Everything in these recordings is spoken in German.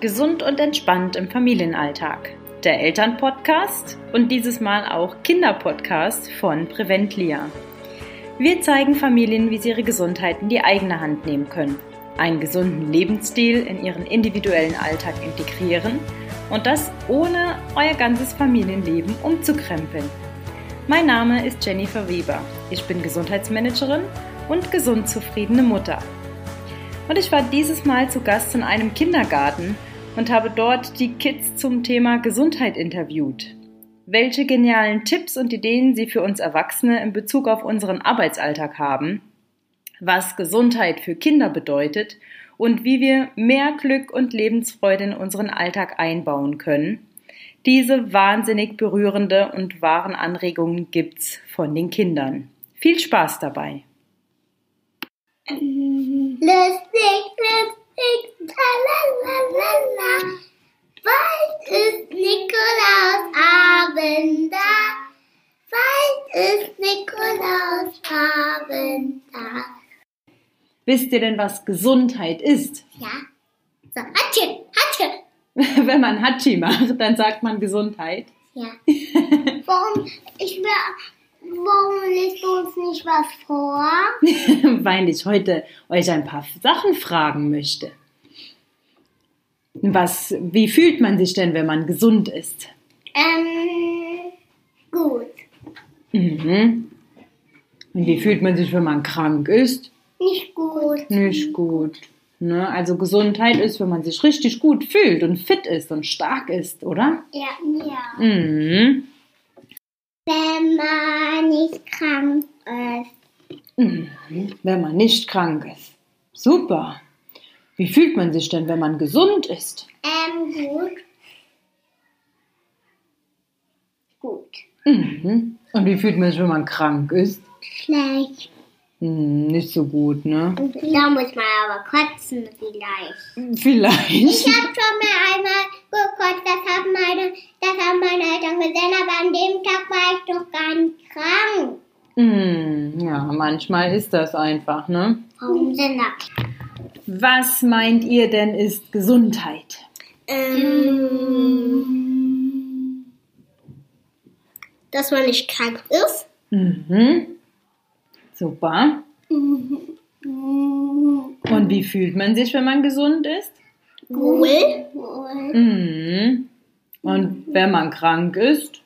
Gesund und entspannt im Familienalltag. Der Elternpodcast und dieses Mal auch Kinderpodcast von Preventlia. Wir zeigen Familien, wie sie ihre Gesundheit in die eigene Hand nehmen können, einen gesunden Lebensstil in ihren individuellen Alltag integrieren und das ohne euer ganzes Familienleben umzukrempeln. Mein Name ist Jennifer Weber. Ich bin Gesundheitsmanagerin und gesund zufriedene Mutter. Und ich war dieses Mal zu Gast in einem Kindergarten und habe dort die Kids zum Thema Gesundheit interviewt. Welche genialen Tipps und Ideen sie für uns Erwachsene in Bezug auf unseren Arbeitsalltag haben, was Gesundheit für Kinder bedeutet und wie wir mehr Glück und Lebensfreude in unseren Alltag einbauen können. Diese wahnsinnig berührende und wahren Anregungen gibt's von den Kindern. Viel Spaß dabei! Lustig, lustig, tralalala. Bald ist Nikolausabend da. Bald ist Nikolausabend da. Wisst ihr denn, was Gesundheit ist? Ja. So, Hatsche, Hatsche. Wenn man Hatschi macht, dann sagt man Gesundheit. Ja. Warum, ich will, warum lässt du uns nicht was vor? Weil ich heute euch ein paar Sachen fragen möchte. Was, wie fühlt man sich denn, wenn man gesund ist? Ähm, gut. Mhm. Und wie fühlt man sich, wenn man krank ist? Nicht gut. Nicht gut. Ne? Also Gesundheit ist, wenn man sich richtig gut fühlt und fit ist und stark ist, oder? Ja, ja. Mhm. Wenn man nicht krank ist. Mhm. Wenn man nicht krank ist. Super. Wie fühlt man sich denn, wenn man gesund ist? Ähm, gut. Gut. Mhm. Und wie fühlt man sich, wenn man krank ist? Schlecht. Hm, nicht so gut, ne? Da muss man aber kotzen vielleicht. Vielleicht. Ich habe schon mal einmal gekotzt, das haben meine, das haben meine Eltern gesehen, aber an dem Tag war ich doch gar nicht krank. Hm, ja, manchmal ist das einfach, ne? Warum denn das? Was meint ihr denn ist Gesundheit? Ähm, dass man nicht krank ist. Mhm. Super. Und wie fühlt man sich, wenn man gesund ist? Wohl. Mhm. Und wenn man krank ist?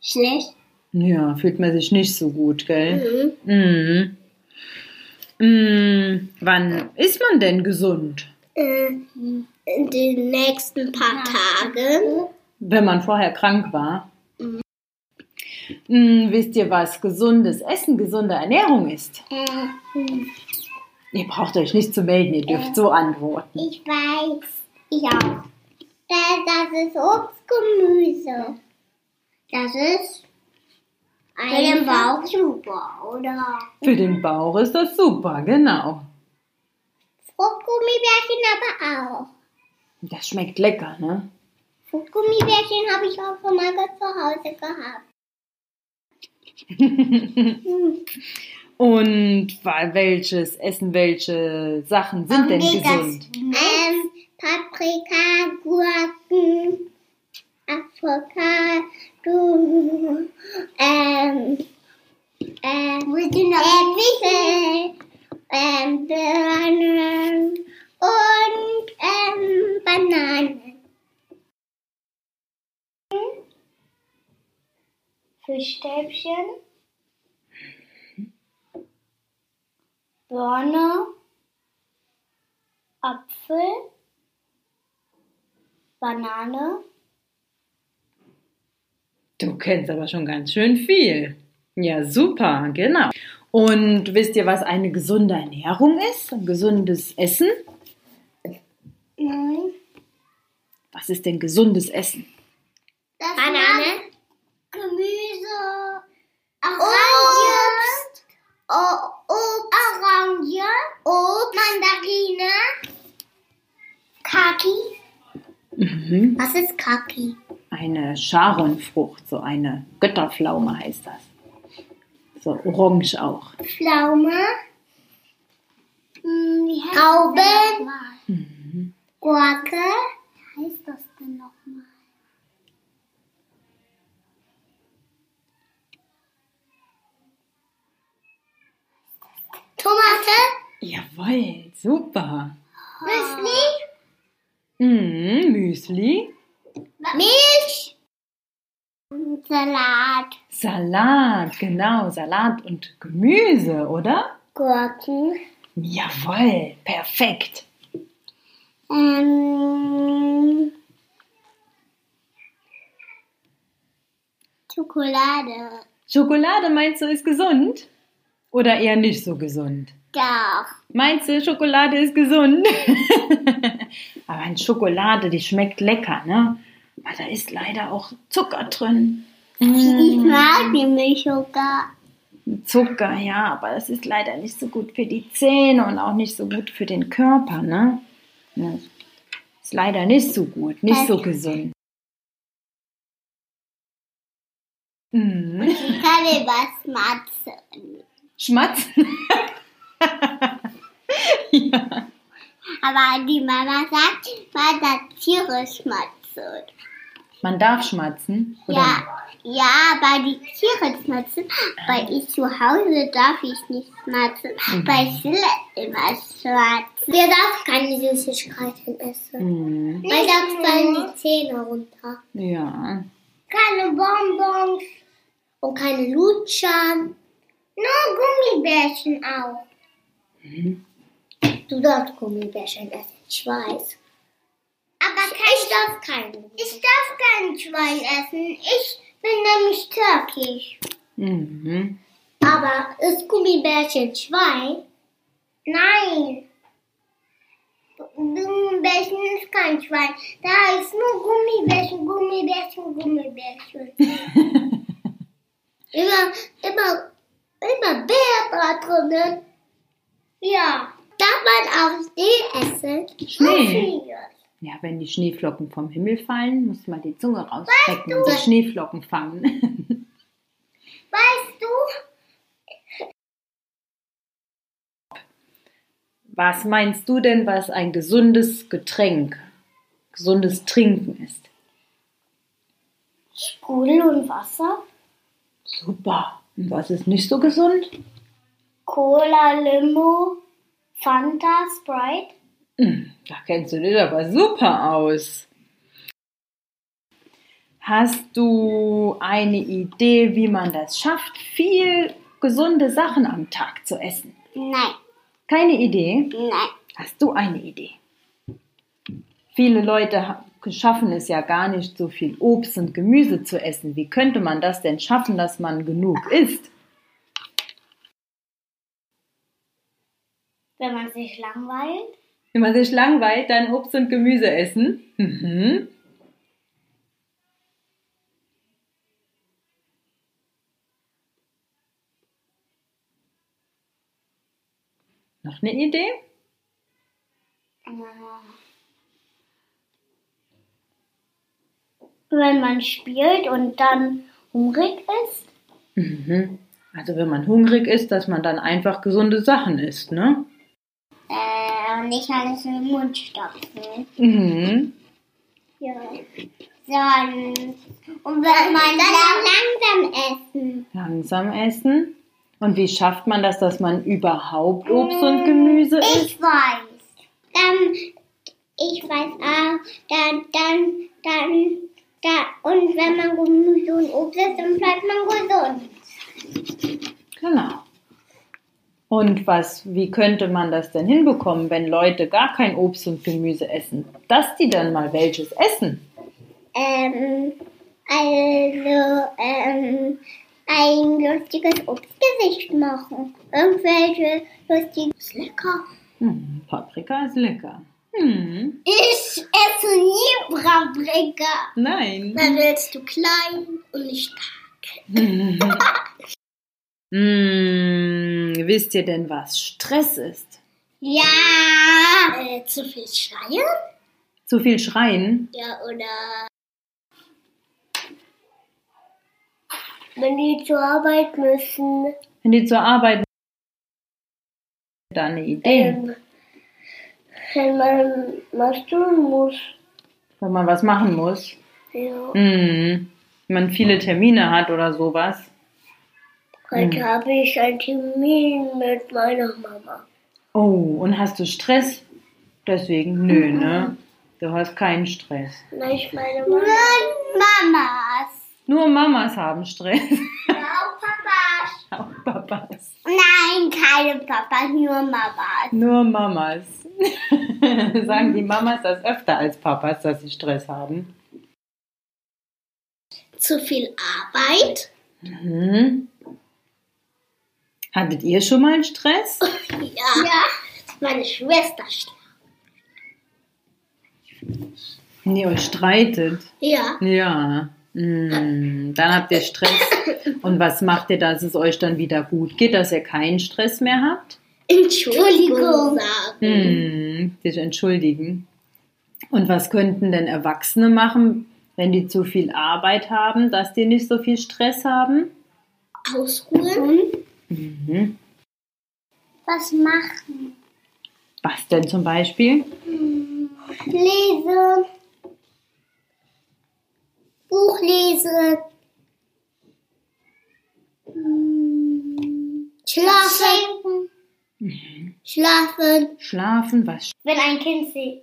Schlecht. Ja, fühlt man sich nicht so gut, gell? Mhm. Mhm. Mhm. Wann ist man denn gesund? Äh, in den nächsten paar Tagen. Wenn man vorher krank war? Mhm. Wisst ihr, was gesundes Essen, gesunde Ernährung ist? Äh, Ihr braucht euch nicht zu melden, ihr dürft so antworten. ich weiß. Ich auch. Das, das ist Obstgemüse. Das ist für den Bauch super, oder? Für den Bauch ist das super, genau. Fruchtgummibärchen aber auch. Das schmeckt lecker, ne? Fruchtgummibärchen habe ich auch schon mal zu Hause gehabt. Und welches Essen, welche Sachen sind denn gesund? Ähm, Paprika, Gurken, Avocado, ähm, ähm, Äpfel, ähm, Birnen und ähm, Bananen. Fischstäbchen, Birne, Apfel, Banane, Du kennst aber schon ganz schön viel. Ja, super, genau. Und wisst ihr, was eine gesunde Ernährung ist? Ein gesundes Essen? Nein. Was ist denn gesundes Essen? Banane, Gemüse, Orange, Obst, Orange, Obst, Mandarine, Kaki. Mhm. Was ist Kaki? Eine Charonfrucht, so eine Götterpflaume heißt das. So orange auch. Pflaume, Hm, Trauben, Gurke. Wie heißt das denn nochmal? Tomate. Jawohl, super. Müsli. Mhm, Müsli. Milch. Salat. Salat, genau, Salat und Gemüse, oder? Gurken. Jawohl, perfekt. Ähm, Schokolade. Schokolade meinst du ist gesund? Oder eher nicht so gesund? Doch. Meinst du, Schokolade ist gesund? Aber in Schokolade, die schmeckt lecker, ne? Aber da ist leider auch Zucker drin. Ich mag die Milch sogar. Zucker, ja, aber das ist leider nicht so gut für die Zähne und auch nicht so gut für den Körper, ne? Ist leider nicht so gut, nicht so gesund. Mhm. Ich kann was matzen. Schmatzen? ja. Aber die Mama sagt, man darf Tiere schmatzen. Man darf schmatzen? Oder? Ja, ja, aber die Tiere schmatzen. Weil ich zu Hause darf ich nicht schmatzen. Weil ich will immer schmatzen. Wir darf keine Süßigkeiten essen. Mhm. Weil da fallen die Zähne runter. Ja. Keine Bonbons und keine Lutschern. Nur Gummibärchen auch. Mhm. Du darfst Gummibärchen essen, ich weiß. Aber kein, ich darf keinen. Ich darf kein Schwein essen. Ich bin nämlich türkisch. Mhm. Aber ist Gummibärchen Schwein? Nein. Gummibärchen ist kein Schwein. Da ist nur Gummibärchen, Gummibärchen, Gummibärchen. immer, immer, immer Bär da drinnen. Ja. Darf man auch Schnee essen? Schnee? Ja. Wenn die Schneeflocken vom Himmel fallen, muss man die Zunge rausstrecken und die Schneeflocken fangen. Weißt du? Was meinst du denn, was ein gesundes Getränk, gesundes Trinken ist? Sprudel und Wasser? Super. Und was ist nicht so gesund? Cola, Limo, Fanta, Sprite? Hm, Da kennst du dich aber super aus. Hast du eine Idee, wie man das schafft, viel gesunde Sachen am Tag zu essen? Nein, Keine Idee? nein. Hast du eine Idee? Viele Leute ha- schaffen es ja gar nicht, so viel Obst und Gemüse zu essen. Wie könnte man das denn schaffen, dass man genug isst? Wenn man sich langweilt? Wenn man sich langweilt, dann Obst und Gemüse essen. Mhm. Noch eine Idee? Wenn man spielt und dann hungrig ist? Mhm. Also wenn man hungrig ist, dass man dann einfach gesunde Sachen isst, ne? Und nicht alles in den Mund stopfen. Mhm. Ja. Sonst. Und wenn man dann langsam essen. Langsam essen. Und wie schafft man das, dass man überhaupt Obst und Gemüse isst? Ich weiß. Dann, ich weiß auch, dann, dann, dann, da, und wenn man Gemüse und Obst isst, dann bleibt man gesund. Genau. Und was, wie könnte man das denn hinbekommen, wenn Leute gar kein Obst und Gemüse essen? Dass die dann mal welches essen. Ähm, also, ähm, ein lustiges Obstgesicht machen. Irgendwelche lustigen. Ist lecker. Hm, Paprika ist lecker. Hm, Ich esse nie Paprika. nein. Dann willst du klein und nicht stark. Hm, wisst ihr denn, was Stress ist? Ja. Äh, zu viel schreien? Zu viel schreien? Ja, oder. Wenn die zur Arbeit müssen. Wenn die zur Arbeit da eine Idee. Ähm, Wenn man was tun muss. Wenn man was machen muss. Ja. Mhm. Wenn man viele Termine hat oder sowas. Heute habe ich einen Termin mit meiner Mama. Oh, und hast du Stress? Deswegen, nö, ne? Du hast keinen Stress. Nein, ich meine Mama. Nur Mamas. Nur Mamas haben Stress. Auch Papas. Auch Papas. Nein, keine Papas, nur Mamas. Nur Mamas. Sagen die Mamas das öfter als Papas, dass sie Stress haben? Zu viel Arbeit? Mhm. Hattet ihr schon mal Stress? Ja. ja. Meine Schwester. Wenn ihr euch streitet? Ja. Ja. Mm, dann habt ihr Stress. Und was macht ihr, dass es euch dann wieder gut geht, dass ihr keinen Stress mehr habt? Entschuldigung sagen. Mm, sich entschuldigen. Und was könnten denn Erwachsene machen, wenn die zu viel Arbeit haben, dass die nicht so viel Stress haben? Ausruhen. Mhm. Was machen? Was denn zum Beispiel? Lesen. Buch lesen. Hm, Schlafen. Schlafen. Schlafen, was? Wenn ein Kind sie,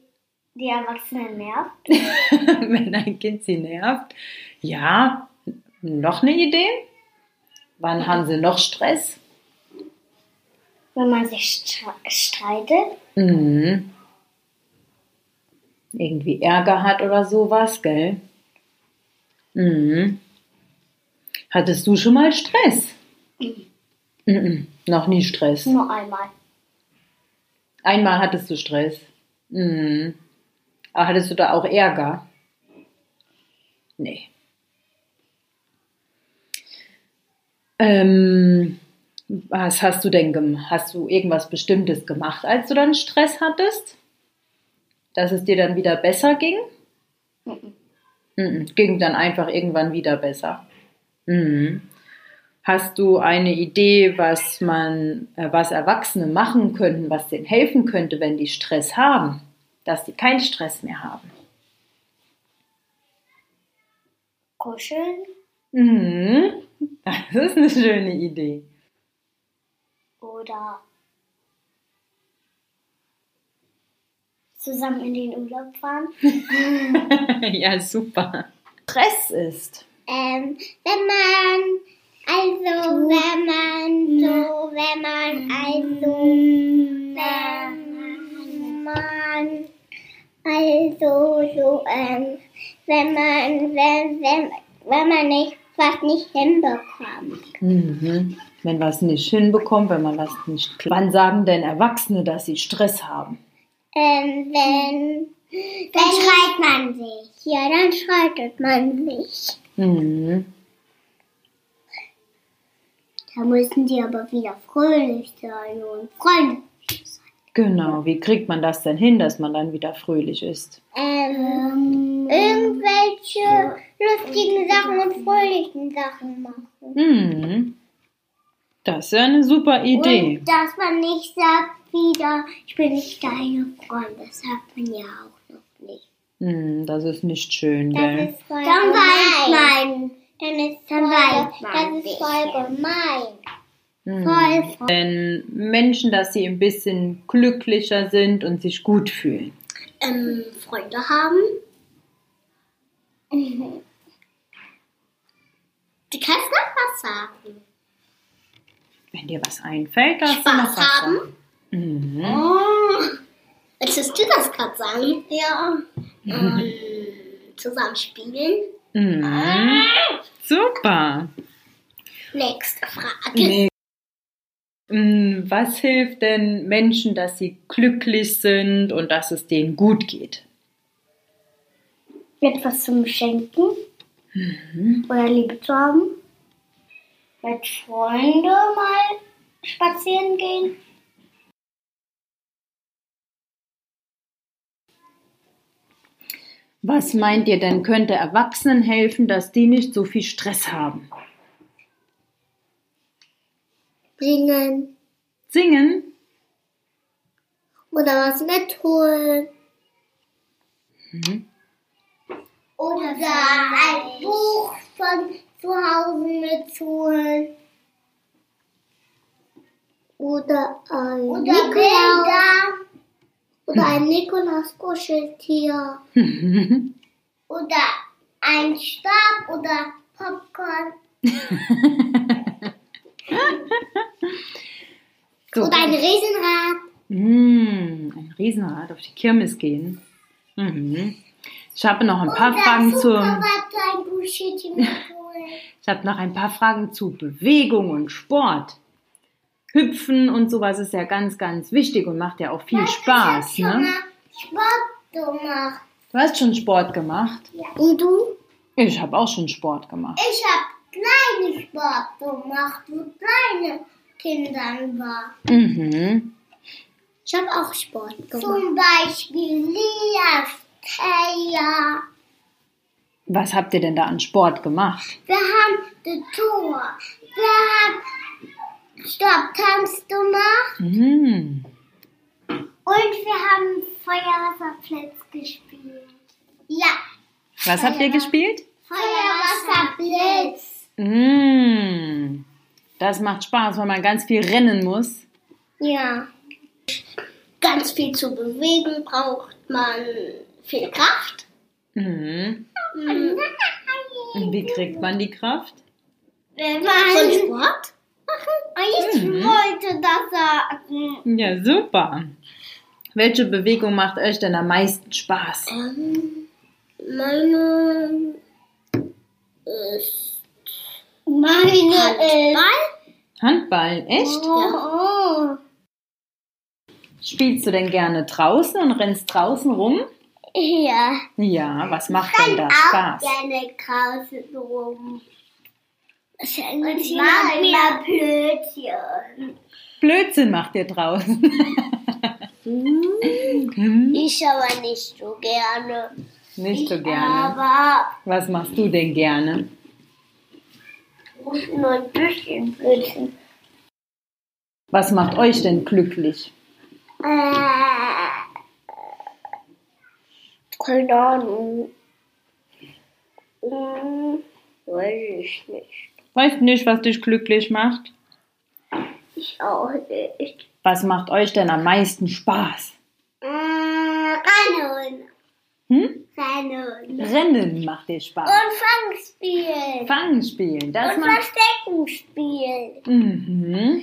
die Erwachsenen nervt. wenn ein Kind sie nervt. Ja, noch eine Idee? Wann haben sie noch Stress? Wenn man sich stre streitet. Mhm. Irgendwie Ärger hat oder sowas, gell? Mhm. Hattest du schon mal Stress? Mhm. Noch nie Stress. Nur einmal. Einmal hattest du Stress. Mhm. Aber hattest du da auch Ärger? Nee. Ähm, was hast du denn gemacht? Hast du irgendwas Bestimmtes gemacht, als du dann Stress hattest? Dass es dir dann wieder besser ging? Mhm. Mhm. Ging dann einfach irgendwann wieder besser. Mhm. Hast du eine Idee, was man, äh, was Erwachsene machen könnten, was denen helfen könnte, wenn die Stress haben, dass die keinen Stress mehr haben? Kuscheln. Mhm. Das ist eine schöne Idee. Oder zusammen in den Urlaub fahren. ja, super. Stress ist. Ähm, wenn man, also wenn man so, wenn man, also wenn man, also so, ähm, wenn man, wenn, wenn, wenn man nicht, was nicht hinbekommt. Mhm. Wenn was nicht hinbekommt, wenn man was nicht. Wann sagen denn Erwachsene, dass sie Stress haben? Ähm, wenn, dann schreit man sich. Ja, dann streitet man sich. Mhm. Da müssen die aber wieder fröhlich sein und freundlich sein. Genau. Wie kriegt man das denn hin, dass man dann wieder fröhlich ist? Ähm, irgendwelche lustigen Sachen und fröhlichen Sachen machen. Mhm. Das ist ja eine super Idee. Und dass man nicht sagt wieder, ich bin nicht deine Freund. Das sagt man ja auch noch nicht. Mhm, das ist nicht schön, Das gell? ist voll dann weint man. Dann ist dann weint man. Das ist voll gemein. Mhm. Voll. Wenn Menschen, dass sie ein bisschen glücklicher sind und sich gut fühlen. Ähm, Freunde haben. Du kannst noch was sagen. Wenn dir was einfällt, darfst du noch Spaß was haben. sagen. Mhm. Oh. Möchtest du das gerade sagen? Ja. Ähm, zusammen spielen. Mhm. Super. Nächste Frage. Nee. Mm, Was hilft denn Menschen, dass sie glücklich sind und dass es denen gut geht? Etwas zum Schenken. Oder Liebe zu haben. Mit Freunden mal spazieren gehen. Was meint ihr denn, könnte Erwachsenen helfen, dass die nicht so viel Stress haben? Singen. Singen? Oder was mitholen. Mhm. Oder ein Buch von zu Hause mitholen. Oder ein Oder Nikolaus. Bilder. Oder ein Nikolaus-Kuscheltier. Oder ein Stab oder Popcorn. So. Oder ein Riesenrad. Mm, ein Riesenrad auf die Kirmes gehen. Mhm. Ich habe noch ein paar Fragen Oder Buschchen mitholen. Ich habe noch ein paar Fragen zu Bewegung und Sport. Hüpfen und sowas ist ja ganz, ganz wichtig und macht ja auch viel Spaß. Ich hab schon Ne? mal Sport gemacht. Du hast schon Sport gemacht. Und du? Ich habe auch schon Sport gemacht. Ich habe kleine Sport gemacht, wo kleine Kindern war. Mhm. Ich habe auch Sport gemacht. Zum Beispiel Lias, Kaya. Was habt ihr denn da an Sport gemacht? Wir haben die Tour. Wir haben Stopptanz gemacht. Mhm. Und wir haben Feuerwasserplatz gespielt. Ja, Was habt ihr gespielt? Feuerwasserblitz. Mhm. Das macht Spaß, weil man ganz viel rennen muss. Ja. Ganz viel zu bewegen braucht man viel Kraft. Mhm. Und wie kriegt man die Kraft? Wenn Von man, Sport? ich Mhm. wollte das sagen. Ja, super. Welche Bewegung macht euch denn am meisten Spaß? Ähm, meine ist Meine Handball. Handball, echt? Oh, Spielst du denn gerne draußen und rennst draußen rum? ja. Ja, was macht denn da Auch Spaß? gerne draußen rum. Ich Und ich mache immer Blödchen. Blödsinn macht ihr draußen. Hm, Ich aber nicht so gerne. Nicht so gerne. Aber Was machst du denn gerne? Nur ein bisschen Blödchen. Was macht euch denn glücklich? Äh, Keine Ahnung. Hm, weiß ich nicht. Weißt nicht, was dich glücklich macht? Ich auch nicht. Was macht euch denn am meisten Spaß? äh, Rennen. Hm? Rennen. Rennen macht dir Spaß. Und Fangspielen. Fangen spielen, das Und macht. Verstecken spielen. Mhm.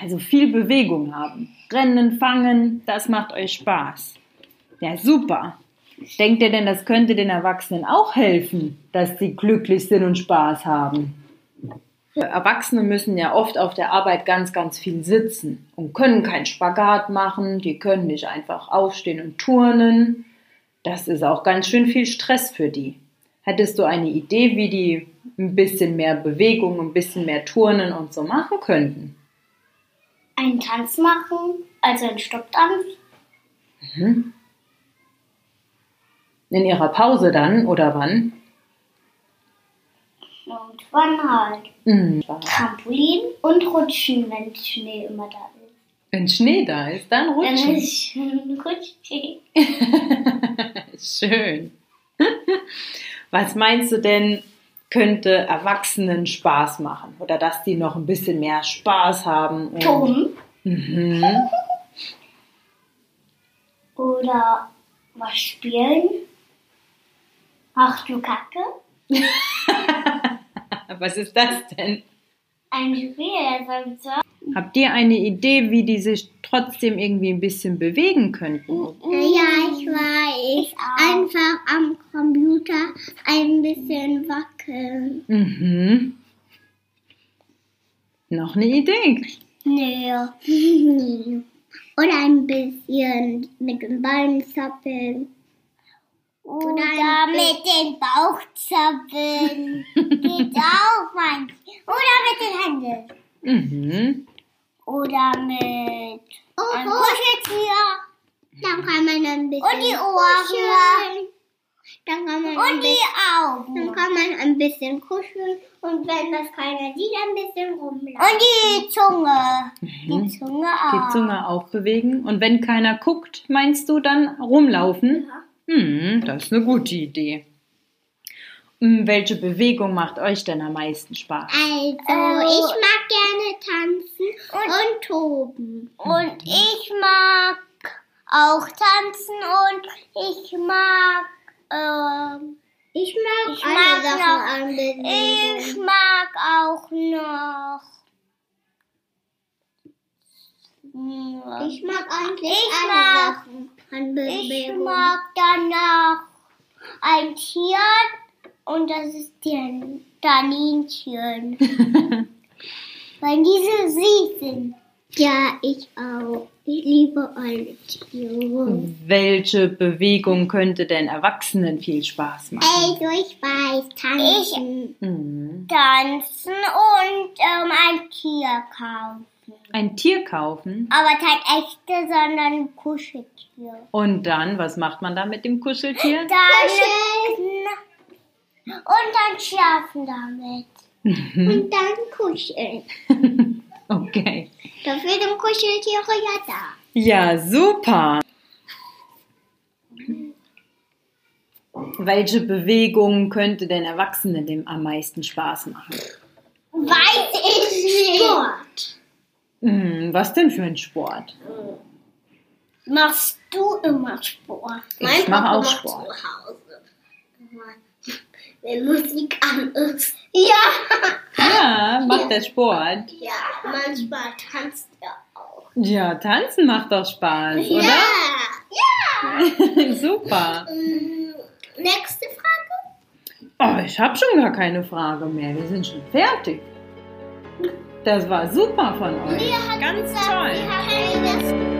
Also viel Bewegung haben. Rennen, fangen, das macht euch Spaß. Ja, super. Denkt ihr denn, das könnte den Erwachsenen auch helfen, dass sie glücklich sind und Spaß haben? Erwachsene müssen ja oft auf der Arbeit ganz, ganz viel sitzen und können keinen Spagat machen, die können nicht einfach aufstehen und turnen. Das ist auch ganz schön viel Stress für die. Hättest du eine Idee, wie die ein bisschen mehr Bewegung, ein bisschen mehr Turnen und so machen könnten? Einen Tanz machen, also einen Stopptanz. In ihrer Pause dann oder wann? Und wann halt. Mhm. Trampolin und Rutschen, wenn Schnee immer da ist. Wenn Schnee da ist, dann Dann rutschen. ist schön. Schön. Was meinst du denn, könnte Erwachsenen Spaß machen? Oder dass die noch ein bisschen mehr Spaß haben? Toben. Mhm. Oder was spielen. Ach du Kacke. Was ist das denn? Ein Spiel, das so. Habt ihr eine Idee, wie die sich trotzdem irgendwie ein bisschen bewegen könnten? Ja, ich weiß. auch. Einfach am Computer ein bisschen wackeln. Mhm. Noch eine Idee? Nö. Oder ein bisschen mit den Beinen zappeln. Oder Oder mit dem Bauch zappeln. Geht auch manchmal. Oder mit den Händen. Mhm. Oder mit Oh, einem oh. Kuscheltier. Dann kann man ein bisschen Und die Ohren. Dann kann man, Und die bisschen, dann Augen. kann man ein bisschen kuscheln und wenn das keiner sieht, ein bisschen rumlaufen. Und die Zunge. Mhm. Die Zunge auch. Die Zunge auch bewegen. Und wenn keiner guckt, meinst du dann rumlaufen? Ja. Hm, das ist eine gute Idee. Hm, Welche Bewegung macht euch denn am meisten Spaß? Also, Äh, ich mag gerne tanzen und, toben. Und ich mag auch tanzen und ich mag, ähm, Ich mag Ich alle mag Sachen noch- an ich mag auch noch. Ich mag eigentlich Ich alle mag- Sachen an Ich Bewegung. mag danach ein Tier und das ist der Kaninchen. Weil diese süß sind. Ja, ich auch. Ich liebe alle Tiere. Welche Bewegung könnte denn Erwachsenen viel Spaß machen? Also, ich weiß, tanzen. Hm. Tanzen und ähm, ein Tier kaufen. Ein Tier kaufen Aber kein echtes, sondern ein Kuscheltier. und dann, was macht man da mit dem Kuscheltier? Dann und dann schlafen damit. Und dann kuscheln. Okay. Dafür sind Kuscheltiere ja da. Ja, super. Welche Bewegung könnte denn Erwachsenen dem am meisten Spaß machen? Weiß ich nicht. Sport. Hm, was denn für ein Sport? Machst du immer Sport? Ich mache auch Sport. Zu Hause. Wenn Musik an ist. Ja. Ja, macht der Sport. Ja, manchmal tanzt er auch. Ja, tanzen macht doch Spaß, oder? Ja. super. Mm, Nächste Frage. Oh, ich habe schon gar keine Frage mehr. Wir sind schon fertig. Das war super von euch. Ganz toll.